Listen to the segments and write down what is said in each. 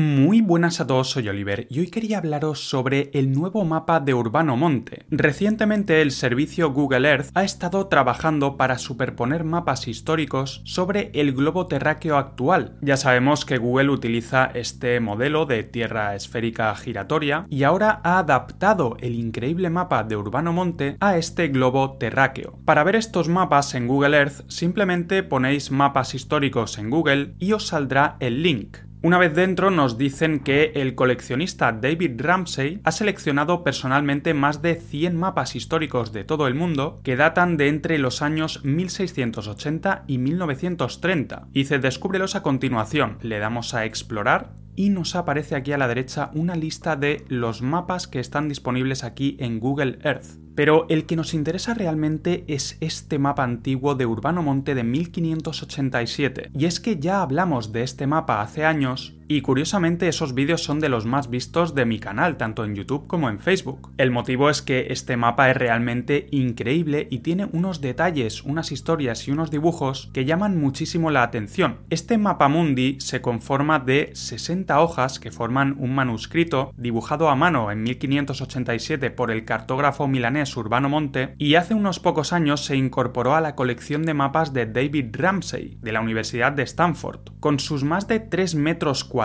Muy buenas a todos, soy Oliver y hoy quería hablaros sobre el nuevo mapa de Urbano Monte. Recientemente el servicio Google Earth ha estado trabajando para superponer mapas históricos sobre el globo terráqueo actual. Ya sabemos que Google utiliza este modelo de tierra esférica giratoria y ahora ha adaptado el increíble mapa de Urbano Monte a este globo terráqueo. Para ver estos mapas en Google Earth simplemente ponéis mapas históricos en Google y os saldrá el link. Una vez dentro nos dicen que el coleccionista David Ramsey ha seleccionado personalmente más de 100 mapas históricos de todo el mundo que datan de entre los años 1680 y 1930. Y dice descúbrelos a continuación, le damos a explorar y nos aparece aquí a la derecha una lista de los mapas que están disponibles aquí en Google Earth. Pero el que nos interesa realmente es este mapa antiguo de Urbano Monte de 1587. Y es que ya hablamos de este mapa hace años y curiosamente esos vídeos son de los más vistos de mi canal, tanto en YouTube como en Facebook. El motivo es que este mapa es realmente increíble y tiene unos detalles, unas historias y unos dibujos que llaman muchísimo la atención. Este mapa mundi se conforma de 60 hojas que forman un manuscrito dibujado a mano en 1587 por el cartógrafo milanés Urbano Monte y hace unos pocos años se incorporó a la colección de mapas de David Ramsey de la Universidad de Stanford. Con sus más de 3 metros cuadrados,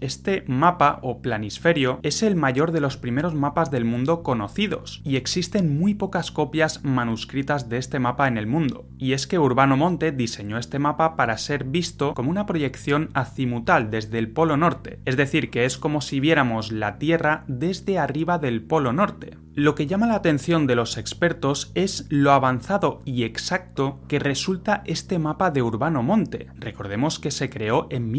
este mapa o planisferio es el mayor de los primeros mapas del mundo conocidos, y existen muy pocas copias manuscritas de este mapa en el mundo. Y es que Urbano Monte diseñó este mapa para ser visto como una proyección azimutal desde el polo norte, es decir, que es como si viéramos la Tierra desde arriba del polo norte. Lo que llama la atención de los expertos es lo avanzado y exacto que resulta este mapa de Urbano Monte. Recordemos que se creó en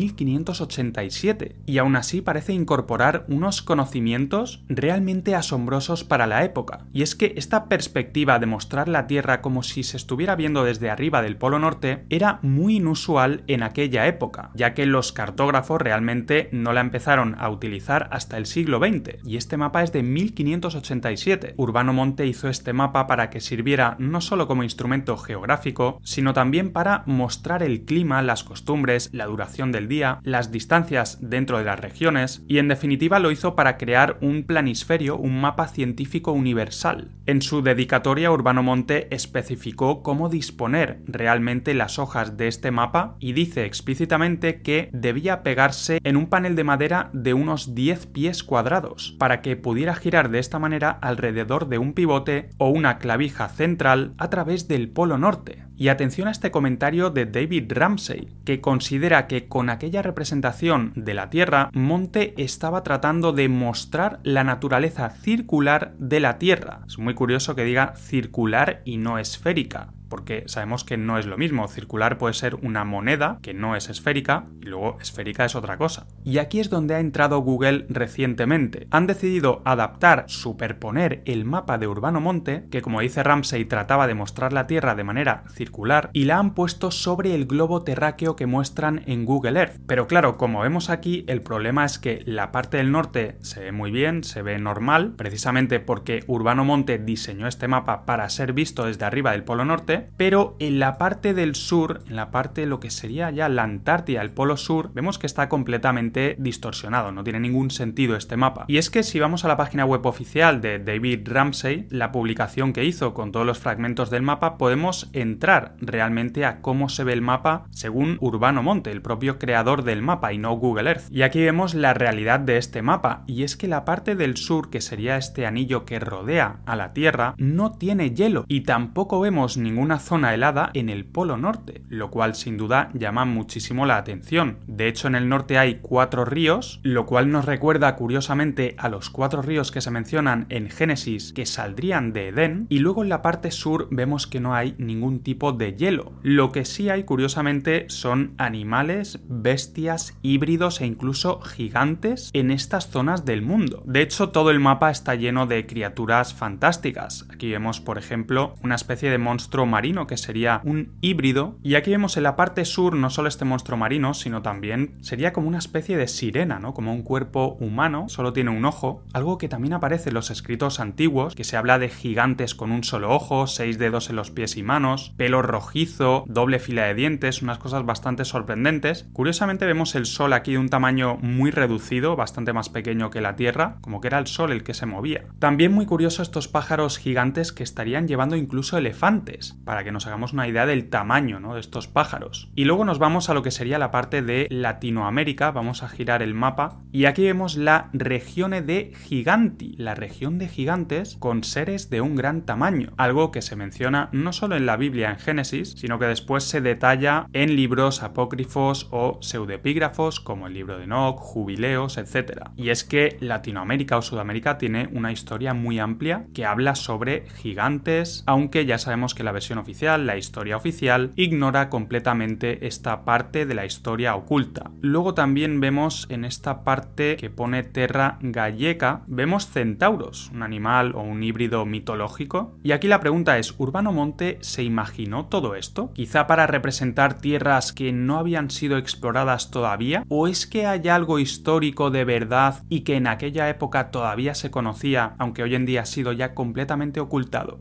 1587 y aún así parece incorporar unos conocimientos realmente asombrosos para la época. Y es que esta perspectiva de mostrar la Tierra como si se estuviera viendo desde arriba del Polo Norte era muy inusual en aquella época, ya que los cartógrafos realmente no la empezaron a utilizar hasta el siglo XX y este mapa es de 1587 Urbano Monte hizo este mapa para que sirviera no solo como instrumento geográfico, sino también para mostrar el clima, las costumbres, la duración del día, las distancias dentro de las regiones, y en definitiva lo hizo para crear un planisferio, un mapa científico universal. En su dedicatoria, Urbano Monte especificó cómo disponer realmente las hojas de este mapa y dice explícitamente que debía pegarse en un panel de madera de unos 10 pies cuadrados, para que pudiera girar de esta manera al alrededor de un pivote o una clavija central a través del polo norte. Y atención a este comentario de David Ramsey, que considera que con aquella representación de la Tierra, Monte estaba tratando de mostrar la naturaleza circular de la Tierra. Es muy curioso que diga circular y no esférica, porque sabemos que no es lo mismo. Circular puede ser una moneda que no es esférica y luego esférica es otra cosa. Y aquí es donde ha entrado Google recientemente. Han decidido adaptar, superponer el mapa de Urbano Monte, que como dice Ramsey trataba de mostrar la Tierra de manera circular, y la han puesto sobre el globo terráqueo que muestran en Google Earth. Pero claro, como vemos aquí, el problema es que la parte del norte se ve muy bien, se ve normal, precisamente porque Urbano Monte diseñó este mapa para ser visto desde arriba del Polo Norte, pero en la parte del sur, en la parte de lo que sería ya la Antártida, el Polo Sur, vemos que está completamente distorsionado, no tiene ningún sentido este mapa. Y es que si vamos a la página web oficial de David Ramsey, la publicación que hizo con todos los fragmentos del mapa, podemos entrar realmente a cómo se ve el mapa según Urbano Monte, el propio creador del mapa y no Google Earth. Y aquí vemos la realidad de este mapa, y es que la parte del sur, que sería este anillo que rodea a la Tierra, no tiene hielo y tampoco vemos ningún una zona helada en el Polo Norte, lo cual sin duda llama muchísimo la atención. De hecho, en el norte hay cuatro ríos, lo cual nos recuerda curiosamente a los cuatro ríos que se mencionan en Génesis que saldrían de Edén, y luego en la parte sur vemos que no hay ningún tipo de hielo. Lo que sí hay curiosamente son animales, bestias, híbridos e incluso gigantes en estas zonas del mundo. De hecho, todo el mapa está lleno de criaturas fantásticas. Aquí vemos, por ejemplo, una especie de monstruo marino, que sería un híbrido. Y aquí vemos en la parte sur no solo este monstruo marino, sino también sería como una especie de sirena, ¿no? Como un cuerpo humano, solo tiene un ojo. Algo que también aparece en los escritos antiguos, que se habla de gigantes con un solo ojo, seis dedos en los pies y manos, pelo rojizo, doble fila de dientes, unas cosas bastante sorprendentes. Curiosamente vemos el sol aquí de un tamaño muy reducido, bastante más pequeño que la Tierra, como que era el sol el que se movía. También muy curioso estos pájaros gigantes que estarían llevando incluso elefantes, para que nos hagamos una idea del tamaño ¿no? de estos pájaros. Y luego nos vamos a lo que sería la parte de Latinoamérica, vamos a girar el mapa, y aquí vemos la región de Giganti, la región de gigantes con seres de un gran tamaño, algo que se menciona no solo en la Biblia en Génesis, sino que después se detalla en libros apócrifos o pseudepígrafos como el libro de Enoch, Jubileos, etc. Y es que Latinoamérica o Sudamérica tiene una historia muy amplia que habla sobre gigantes, aunque ya sabemos que la versión oficial, la historia oficial, ignora completamente esta parte de la historia oculta. Luego también vemos en esta parte que pone Terra Galleca, vemos centauros, un animal o un híbrido mitológico. Y aquí la pregunta es, ¿Urbano Monte se imaginó todo esto? Quizá para representar tierras que no habían sido exploradas todavía, o es que hay algo histórico de verdad y que en aquella época todavía se conocía, aunque hoy en día ha sido ya completamente ocultado.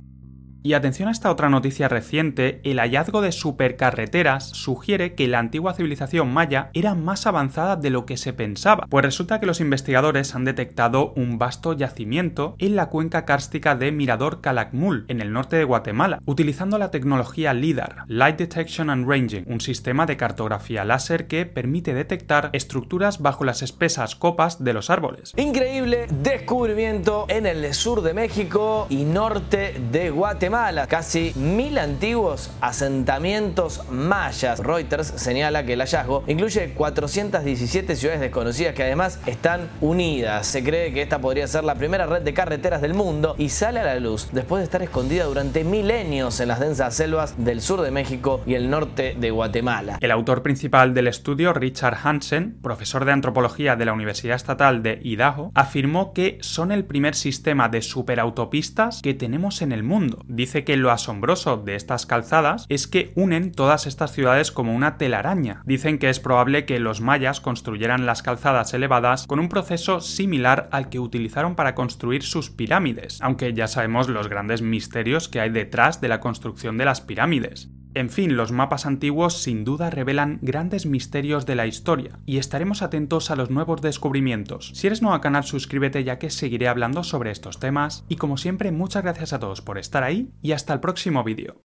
Y atención a esta otra noticia reciente, el hallazgo de supercarreteras sugiere que la antigua civilización maya era más avanzada de lo que se pensaba, pues resulta que los investigadores han detectado un vasto yacimiento en la cuenca kárstica de Mirador Calakmul, en el norte de Guatemala, utilizando la tecnología LIDAR, Light Detection and Ranging, un sistema de cartografía láser que permite detectar estructuras bajo las espesas copas de los árboles. Increíble descubrimiento en el sur de México y norte de Casi mil antiguos asentamientos mayas. Reuters señala que el hallazgo incluye 417 ciudades desconocidas que además están unidas. Se cree que esta podría ser la primera red de carreteras del mundo y sale a la luz después de estar escondida durante milenios en las densas selvas del sur de México y el norte de Guatemala. El autor principal del estudio, Richard Hansen, profesor de antropología de la Universidad Estatal de Idaho, afirmó que son el primer sistema de superautopistas que tenemos en el mundo dice que lo asombroso de estas calzadas es que unen todas estas ciudades como una telaraña. Dicen que es probable que los mayas construyeran las calzadas elevadas con un proceso similar al que utilizaron para construir sus pirámides, aunque ya sabemos los grandes misterios que hay detrás de la construcción de las pirámides. En fin, los mapas antiguos sin duda revelan grandes misterios de la historia y estaremos atentos a los nuevos descubrimientos. Si eres nuevo al canal suscríbete ya que seguiré hablando sobre estos temas y como siempre muchas gracias a todos por estar ahí y hasta el próximo vídeo.